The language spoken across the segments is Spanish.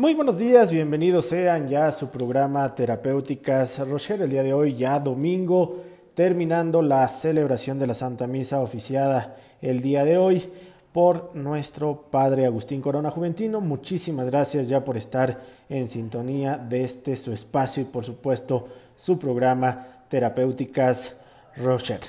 Muy buenos días, bienvenidos sean ya a su programa Terapéuticas Rocher. El día de hoy, ya domingo, terminando la celebración de la Santa Misa oficiada el día de hoy por nuestro Padre Agustín Corona Juventino. Muchísimas gracias ya por estar en sintonía de este su espacio y por supuesto su programa Terapéuticas Rocher.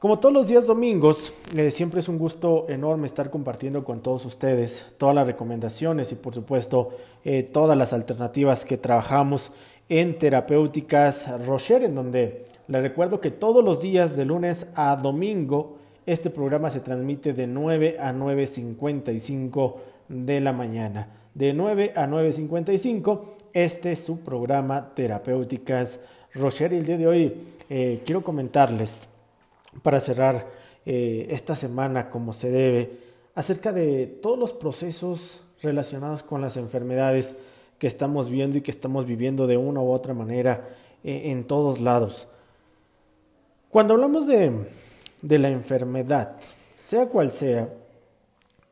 Como todos los días domingos, eh, siempre es un gusto enorme estar compartiendo con todos ustedes todas las recomendaciones y por supuesto eh, todas las alternativas que trabajamos en terapéuticas Rocher, en donde les recuerdo que todos los días de lunes a domingo este programa se transmite de 9 a 9.55 de la mañana. De 9 a 9.55, este es su programa Terapéuticas Rocher y el día de hoy eh, quiero comentarles para cerrar eh, esta semana como se debe, acerca de todos los procesos relacionados con las enfermedades que estamos viendo y que estamos viviendo de una u otra manera eh, en todos lados. Cuando hablamos de, de la enfermedad, sea cual sea,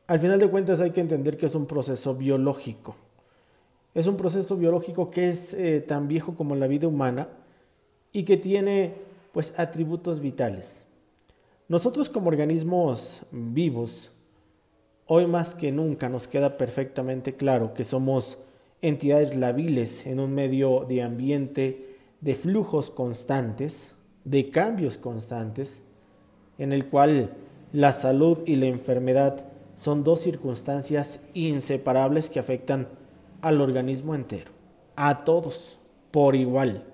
al final de cuentas hay que entender que es un proceso biológico. Es un proceso biológico que es eh, tan viejo como la vida humana y que tiene pues atributos vitales. Nosotros como organismos vivos, hoy más que nunca nos queda perfectamente claro que somos entidades labiles en un medio de ambiente de flujos constantes, de cambios constantes, en el cual la salud y la enfermedad son dos circunstancias inseparables que afectan al organismo entero, a todos, por igual.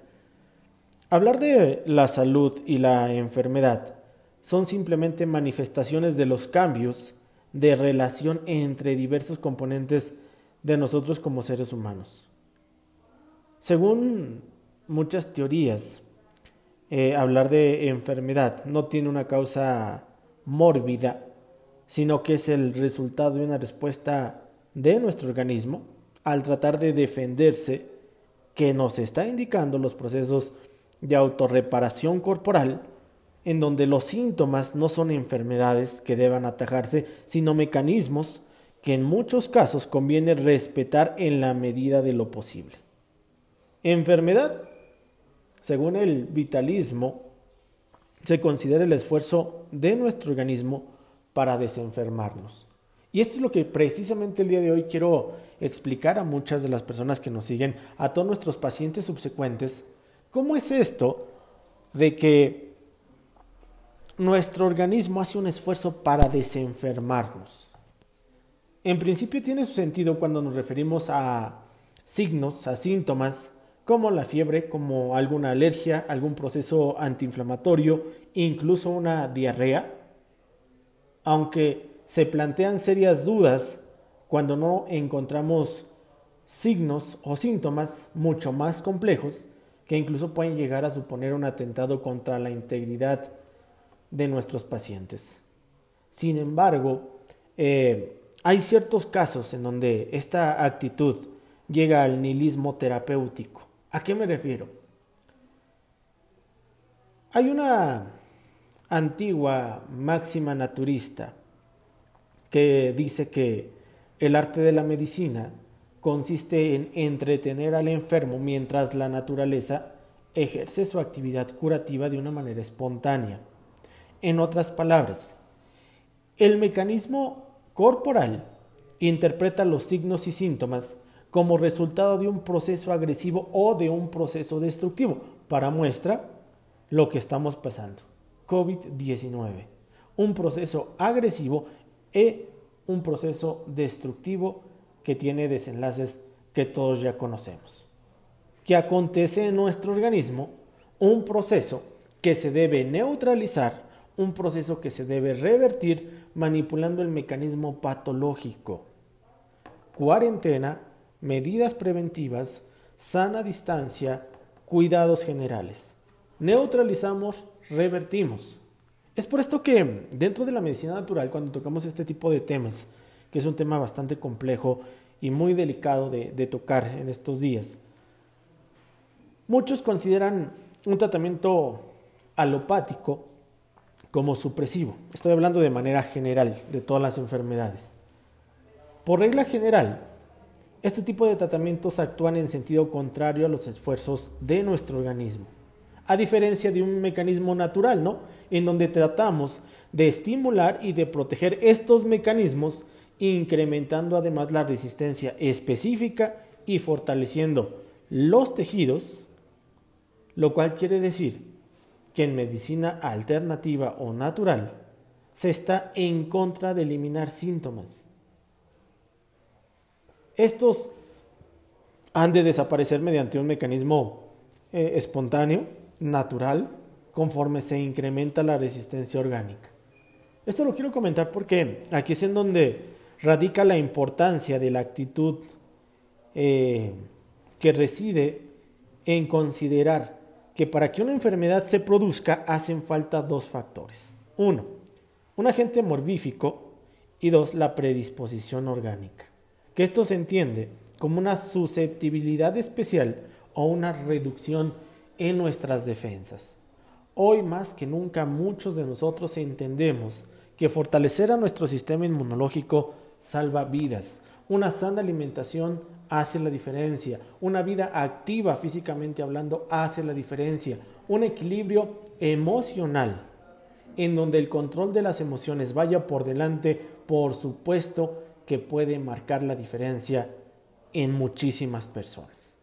Hablar de la salud y la enfermedad son simplemente manifestaciones de los cambios de relación entre diversos componentes de nosotros como seres humanos. Según muchas teorías, eh, hablar de enfermedad no tiene una causa mórbida, sino que es el resultado de una respuesta de nuestro organismo al tratar de defenderse que nos está indicando los procesos de autorreparación corporal en donde los síntomas no son enfermedades que deban atajarse, sino mecanismos que en muchos casos conviene respetar en la medida de lo posible. Enfermedad, según el vitalismo, se considera el esfuerzo de nuestro organismo para desenfermarnos. Y esto es lo que precisamente el día de hoy quiero explicar a muchas de las personas que nos siguen, a todos nuestros pacientes subsecuentes, cómo es esto de que nuestro organismo hace un esfuerzo para desenfermarnos. En principio tiene su sentido cuando nos referimos a signos, a síntomas, como la fiebre, como alguna alergia, algún proceso antiinflamatorio, incluso una diarrea, aunque se plantean serias dudas cuando no encontramos signos o síntomas mucho más complejos que incluso pueden llegar a suponer un atentado contra la integridad de nuestros pacientes. Sin embargo, eh, hay ciertos casos en donde esta actitud llega al nihilismo terapéutico. ¿A qué me refiero? Hay una antigua máxima naturista que dice que el arte de la medicina consiste en entretener al enfermo mientras la naturaleza ejerce su actividad curativa de una manera espontánea. En otras palabras, el mecanismo corporal interpreta los signos y síntomas como resultado de un proceso agresivo o de un proceso destructivo. Para muestra, lo que estamos pasando. COVID-19. Un proceso agresivo e un proceso destructivo que tiene desenlaces que todos ya conocemos. ¿Qué acontece en nuestro organismo? Un proceso que se debe neutralizar un proceso que se debe revertir manipulando el mecanismo patológico. Cuarentena, medidas preventivas, sana distancia, cuidados generales. Neutralizamos, revertimos. Es por esto que dentro de la medicina natural, cuando tocamos este tipo de temas, que es un tema bastante complejo y muy delicado de, tocar en estos días, muchos consideran un tratamiento alopático como supresivo. Estoy hablando de manera general de todas las enfermedades. Por regla general, Este tipo de tratamientos actúan en sentido contrario a los esfuerzos de nuestro organismo, a diferencia de un mecanismo natural, ¿no? En donde tratamos de estimular y de proteger estos mecanismos, incrementando además la resistencia específica y fortaleciendo los tejidos, lo cual quiere decir que en medicina alternativa o natural se está en contra de eliminar síntomas. Estos han de desaparecer mediante un mecanismo eh, espontáneo, natural, conforme se incrementa la resistencia orgánica. Esto lo quiero comentar porque aquí es en donde radica la importancia de la actitud eh, que reside en considerar que para que una enfermedad se produzca hacen falta dos factores. Uno, un agente morbífico y dos, la predisposición orgánica. Que esto se entiende como una susceptibilidad especial o una reducción en nuestras defensas. Hoy más que nunca muchos de nosotros entendemos que fortalecer a nuestro sistema inmunológico salva vidas. Una sana alimentación hace la diferencia. Una vida activa físicamente hablando hace la diferencia. Un equilibrio emocional en donde el control de las emociones vaya por delante, por supuesto que puede marcar la diferencia en muchísimas personas.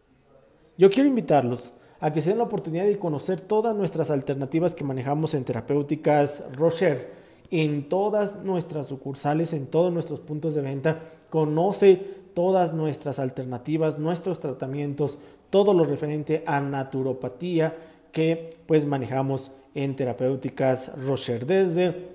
Yo quiero invitarlos a que se den la oportunidad de conocer todas nuestras alternativas que manejamos en terapéuticas Rocher, en todas nuestras sucursales, en todos nuestros puntos de venta. Conoce todas nuestras alternativas, nuestros tratamientos, todo lo referente a naturopatía que pues manejamos en terapéuticas Rocher desde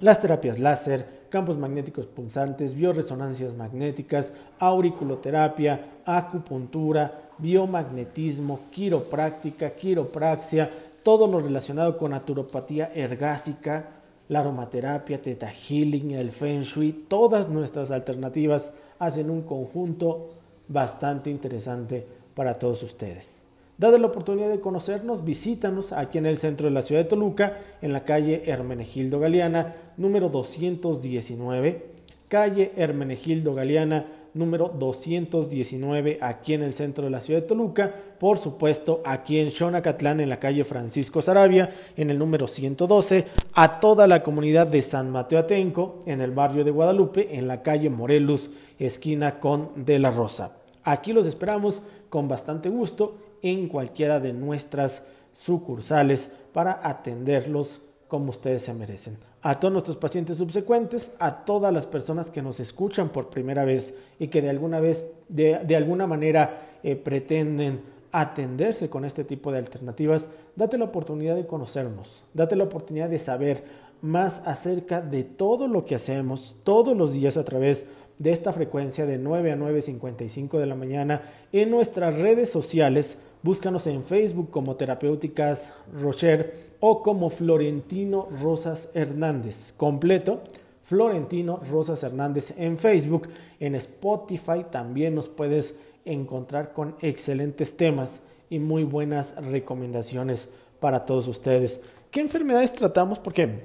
las terapias láser, campos magnéticos pulsantes, bioresonancias magnéticas, auriculoterapia, acupuntura, biomagnetismo, quiropráctica, quiropraxia, todo lo relacionado con naturopatía ergásica, la aromaterapia, teta healing, el feng shui, todas nuestras alternativas hacen un conjunto bastante interesante para todos ustedes. Dada la oportunidad de conocernos, visítanos aquí en el centro de la ciudad de Toluca, en la calle Hermenegildo Galeana, número 219, calle Hermenegildo Galeana, número 219, aquí en el centro de la ciudad de Toluca, por supuesto, aquí en Xonacatlán, en la calle Francisco Sarabia, en el número 112, a toda la comunidad de San Mateo Atenco, en el barrio de Guadalupe, en la calle Morelos, esquina con De la Rosa. Aquí los esperamos con bastante gusto en cualquiera de nuestras sucursales para atenderlos como ustedes se merecen. A todos nuestros pacientes subsecuentes, a todas las personas que nos escuchan por primera vez y que de alguna vez, de, alguna manera eh, pretenden atenderse con este tipo de alternativas, date la oportunidad de conocernos, date la oportunidad de saber más acerca de todo lo que hacemos todos los días a través de esta frecuencia de 9 a 9.55 de la mañana en nuestras redes sociales Búscanos en Facebook como Terapéuticas Rocher o como Florentino Rosas Hernández. Completo, Florentino Rosas Hernández en Facebook. En Spotify también nos puedes encontrar con excelentes temas y muy buenas recomendaciones para todos ustedes. ¿Qué enfermedades tratamos? Porque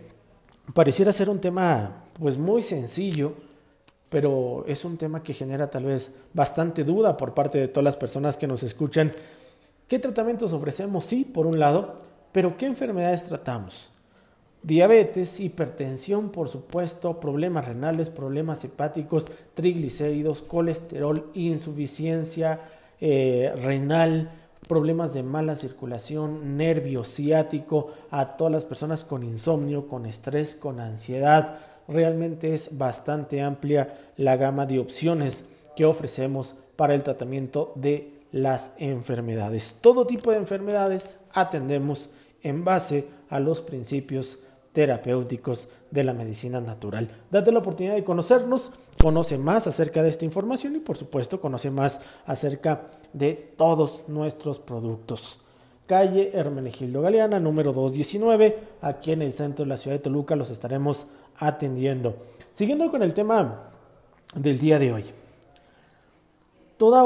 pareciera ser un tema pues muy sencillo, pero es un tema que genera tal vez bastante duda por parte de todas las personas que nos escuchan ¿Qué tratamientos ofrecemos? Sí, por un lado, pero ¿qué enfermedades tratamos? Diabetes, hipertensión, por supuesto, problemas renales, problemas hepáticos, triglicéridos, colesterol, insuficiencia eh, renal, problemas de mala circulación, nervio ciático, a todas las personas con insomnio, con estrés, con ansiedad. Realmente es bastante amplia la gama de opciones que ofrecemos para el tratamiento de las enfermedades. Todo tipo de enfermedades atendemos en base a los principios terapéuticos de la medicina natural. Date la oportunidad de conocernos, conoce más acerca de esta información y por supuesto conoce más acerca de todos nuestros productos. Calle Hermenegildo Galeana, número 219, aquí en el centro de la ciudad de Toluca los estaremos atendiendo. Siguiendo con el tema del día de hoy. Toda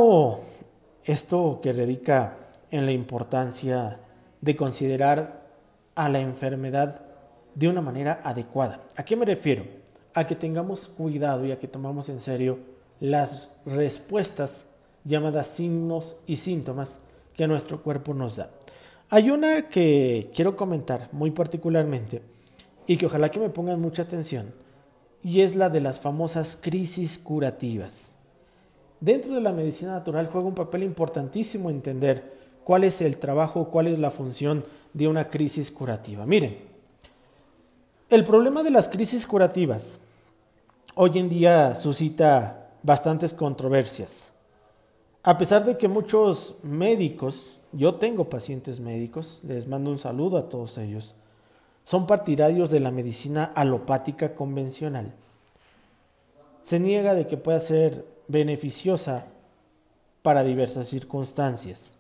esto que radica en la importancia de considerar a la enfermedad de una manera adecuada. ¿A qué me refiero? A que tengamos cuidado y a que tomamos en serio las respuestas llamadas signos y síntomas que nuestro cuerpo nos da. Hay una que quiero comentar muy particularmente y que ojalá que me pongan mucha atención, y es la de las famosas crisis curativas. Dentro de la medicina natural juega un papel importantísimo entender cuál es el trabajo, cuál es la función de una crisis curativa. Miren, el problema de las crisis curativas hoy en día suscita bastantes controversias. A pesar de que muchos médicos, yo tengo pacientes médicos, les mando un saludo a todos ellos, son partidarios de la medicina alopática convencional. Se niega de que pueda ser beneficiosa para diversas circunstancias.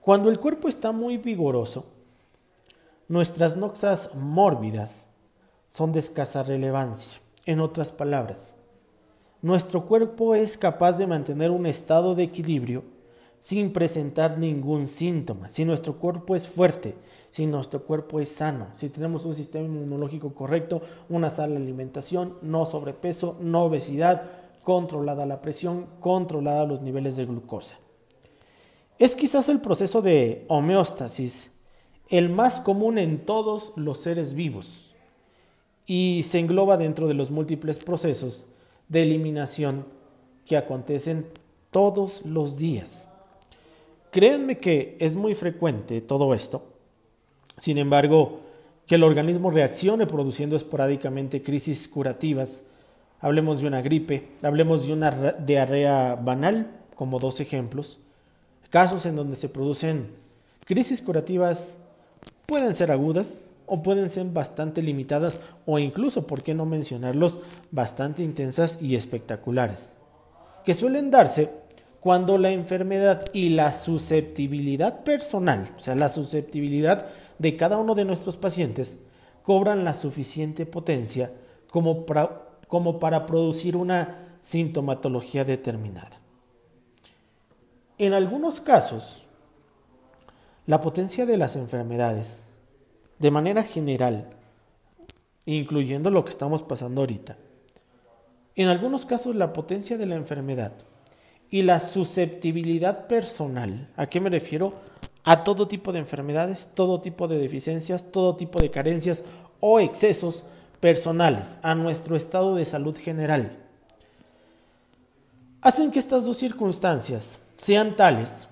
Cuando el cuerpo está muy vigoroso, nuestras noxas mórbidas son de escasa relevancia. En otras palabras, nuestro cuerpo es capaz de mantener un estado de equilibrio sin presentar ningún síntoma. Si nuestro cuerpo es fuerte, si nuestro cuerpo es sano, si tenemos un sistema inmunológico correcto, una sana alimentación, no sobrepeso, no obesidad, controlada la presión, controlada los niveles de glucosa. Es quizás el proceso de homeostasis el más común en todos los seres vivos y se engloba dentro de los múltiples procesos de eliminación que acontecen todos los días. Créanme que es muy frecuente todo esto. Sin embargo, que el organismo reaccione produciendo esporádicamente crisis curativas. Hablemos de una gripe, hablemos de una diarrea banal, como dos ejemplos. Casos en donde se producen crisis curativas pueden ser agudas o pueden ser bastante limitadas o incluso, por qué no mencionarlos, bastante intensas y espectaculares, que suelen darse cuando la enfermedad y la susceptibilidad personal, o sea, la susceptibilidad de cada uno de nuestros pacientes, cobran la suficiente potencia como para, producir una sintomatología determinada. En algunos casos, la potencia de las enfermedades, de manera general, incluyendo lo que estamos pasando ahorita, en algunos casos la potencia de la enfermedad y la susceptibilidad personal. ¿A qué me refiero? A todo tipo de enfermedades, todo tipo de deficiencias, todo tipo de carencias o excesos personales a nuestro estado de salud general. Hacen que estas dos circunstancias sean tales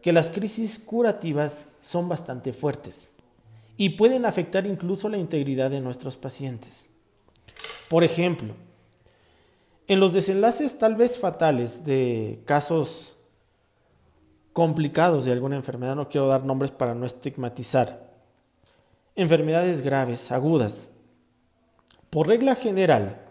que las crisis curativas son bastante fuertes y pueden afectar incluso la integridad de nuestros pacientes. Por ejemplo, en los desenlaces tal vez fatales de casos complicados de alguna enfermedad, no quiero dar nombres para no estigmatizar, enfermedades graves, agudas, por regla general,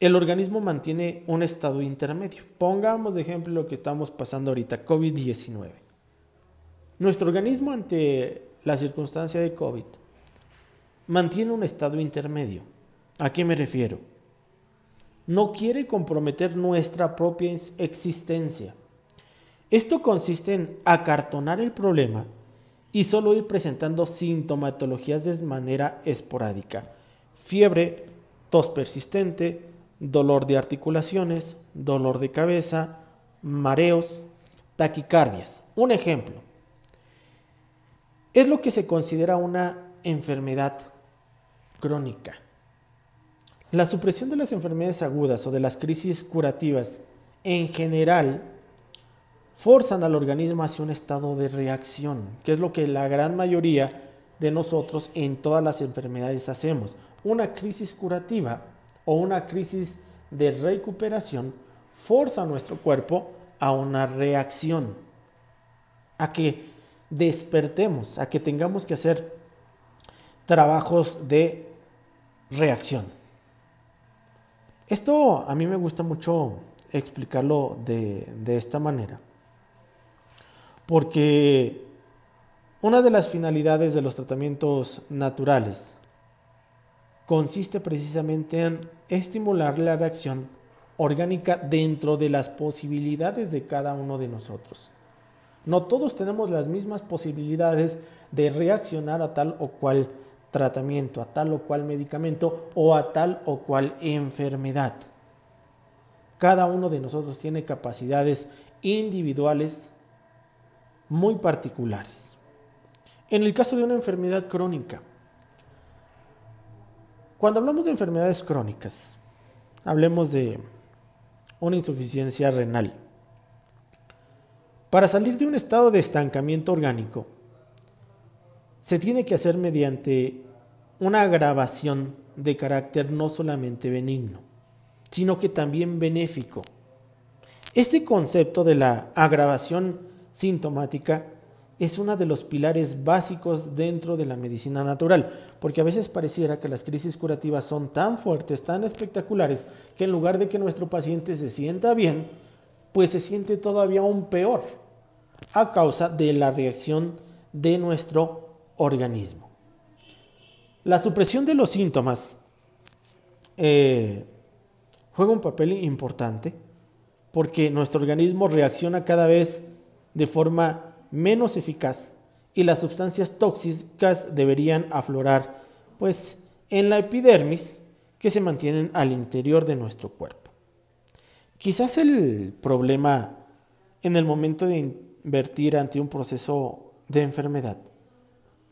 el organismo mantiene un estado intermedio. Pongamos de ejemplo lo que estamos pasando ahorita, COVID-19. Nuestro organismo ante la circunstancia de COVID mantiene un estado intermedio. ¿A qué me refiero? No quiere comprometer nuestra propia existencia. Esto consiste en acartonar el problema y solo ir presentando sintomatologías de manera esporádica. Fiebre, tos persistente, dolor de articulaciones, dolor de cabeza, mareos, taquicardias. Un ejemplo. Es lo que se considera una enfermedad crónica. La supresión de las enfermedades agudas o de las crisis curativas en general forzan al organismo hacia un estado de reacción, que es lo que la gran mayoría de nosotros en todas las enfermedades hacemos. Una crisis curativa o una crisis de recuperación forza a nuestro cuerpo a una reacción, a que despertemos, a que tengamos que hacer trabajos de reacción. Esto a mí me gusta mucho explicarlo de, esta manera, porque una de las finalidades de los tratamientos naturales consiste precisamente en estimular la reacción orgánica dentro de las posibilidades de cada uno de nosotros. No todos tenemos las mismas posibilidades de reaccionar a tal o cual tratamiento, a tal o cual medicamento o a tal o cual enfermedad. Cada uno de nosotros tiene capacidades individuales muy particulares. En el caso de una enfermedad crónica, cuando hablamos de enfermedades crónicas, hablemos de una insuficiencia renal. Para salir de un estado de estancamiento orgánico, se tiene que hacer mediante una agravación de carácter no solamente benigno, sino que también benéfico. Este concepto de la agravación sintomática es uno de los pilares básicos dentro de la medicina natural, porque a veces pareciera que las crisis curativas son tan fuertes, tan espectaculares, que en lugar de que nuestro paciente se sienta bien, pues se siente todavía aún peor a causa de la reacción de nuestro organismo. La supresión de los síntomas eh, juega un papel importante porque nuestro organismo reacciona cada vez de forma menos eficaz y las sustancias tóxicas deberían aflorar pues en la epidermis que se mantienen al interior de nuestro cuerpo. Quizás el problema en el momento de invertir ante un proceso de enfermedad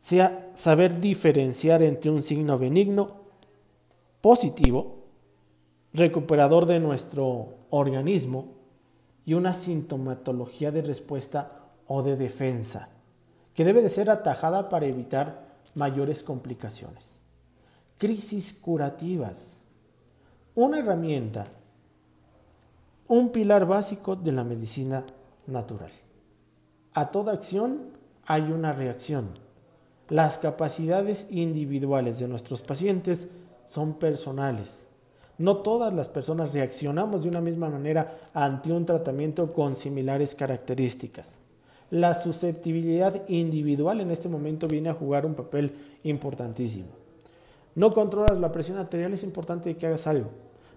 sea saber diferenciar entre un signo benigno, positivo, recuperador de nuestro organismo y una sintomatología de respuesta o de defensa, que debe de ser atajada para evitar mayores complicaciones. Crisis curativas, una herramienta, un pilar básico de la medicina natural. A toda acción hay una reacción. Las capacidades individuales de nuestros pacientes son personales. No todas las personas reaccionamos de una misma manera ante un tratamiento con similares características la susceptibilidad individual en este momento viene a jugar un papel importantísimo. No controlas la presión arterial, es importante que hagas algo.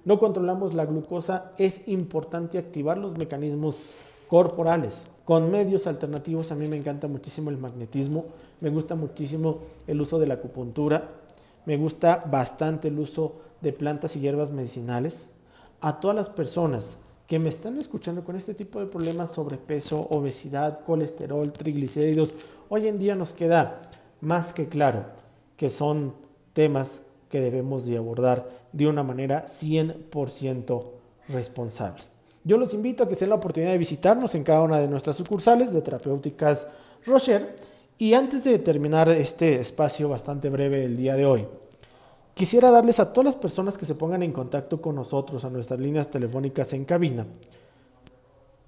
No controlamos la glucosa, es importante activar los mecanismos corporales con medios alternativos. A mí me encanta muchísimo el magnetismo, me gusta muchísimo el uso de la acupuntura, me gusta bastante el uso de plantas y hierbas medicinales. A todas las personas que me están escuchando con este tipo de problemas sobre peso, obesidad, colesterol, triglicéridos, hoy en día nos queda más que claro que son temas que debemos de abordar de una manera 100% responsable. Yo los invito a que se den la oportunidad de visitarnos en cada una de nuestras sucursales de terapéuticas Rocher. Y antes de terminar este espacio bastante breve del día de hoy, Quisiera darles a todas las personas que se pongan en contacto con nosotros a nuestras líneas telefónicas en cabina.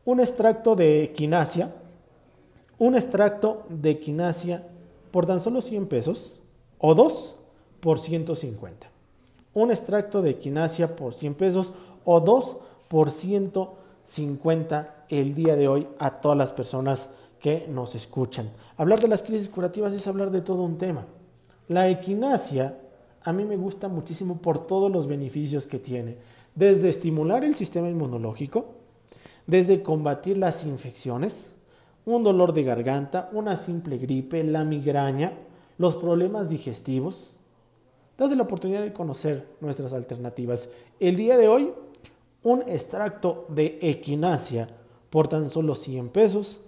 Un extracto de equinacia, un extracto de equinacia por tan solo 100 pesos o dos por 150. Un extracto de equinacia por 100 pesos o dos por 150 el día de hoy a todas las personas que nos escuchan. Hablar de las crisis curativas es hablar de todo un tema. La equinacia a mí me gusta muchísimo por todos los beneficios que tiene. Desde estimular el sistema inmunológico, desde combatir las infecciones, un dolor de garganta, una simple gripe, la migraña, los problemas digestivos. Date la oportunidad de conocer nuestras alternativas. El día de hoy, un extracto de equinacia por tan solo 100 pesos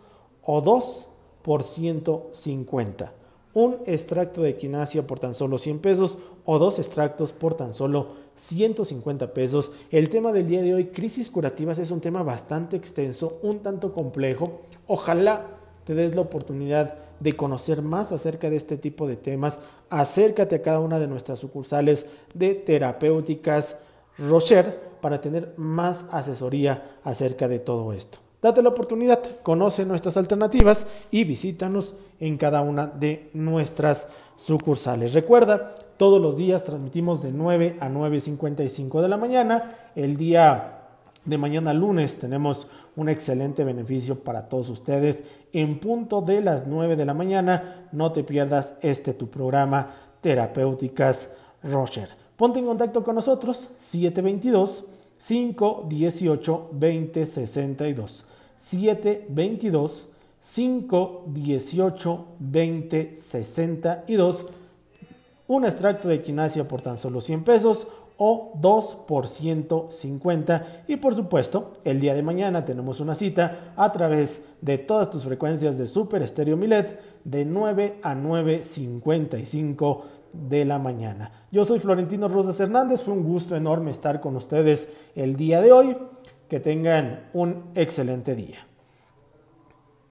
o 2 por 150 un extracto de equinacia por tan solo 100 pesos o dos extractos por tan solo 150 pesos. El tema del día de hoy, crisis curativas, es un tema bastante extenso, un tanto complejo. Ojalá te des la oportunidad de conocer más acerca de este tipo de temas. Acércate a cada una de nuestras sucursales de terapéuticas Rocher para tener más asesoría acerca de todo esto. Date la oportunidad, conoce nuestras alternativas y visítanos en cada una de nuestras sucursales. Recuerda, todos los días transmitimos de 9 a 9.55 de la mañana. El día de mañana lunes tenemos un excelente beneficio para todos ustedes. En punto de las 9 de la mañana, no te pierdas este tu programa Terapéuticas Roger. Ponte en contacto con nosotros 722 518 2062. 722 518 20 62 un extracto de equinacia por tan solo 100 pesos o 2 por 150. Y por supuesto, el día de mañana tenemos una cita a través de todas tus frecuencias de Super Estéreo Milet de 9 a 9.55 de la mañana. Yo soy Florentino Rosas Hernández, fue un gusto enorme estar con ustedes el día de hoy. Que tengan un excelente día.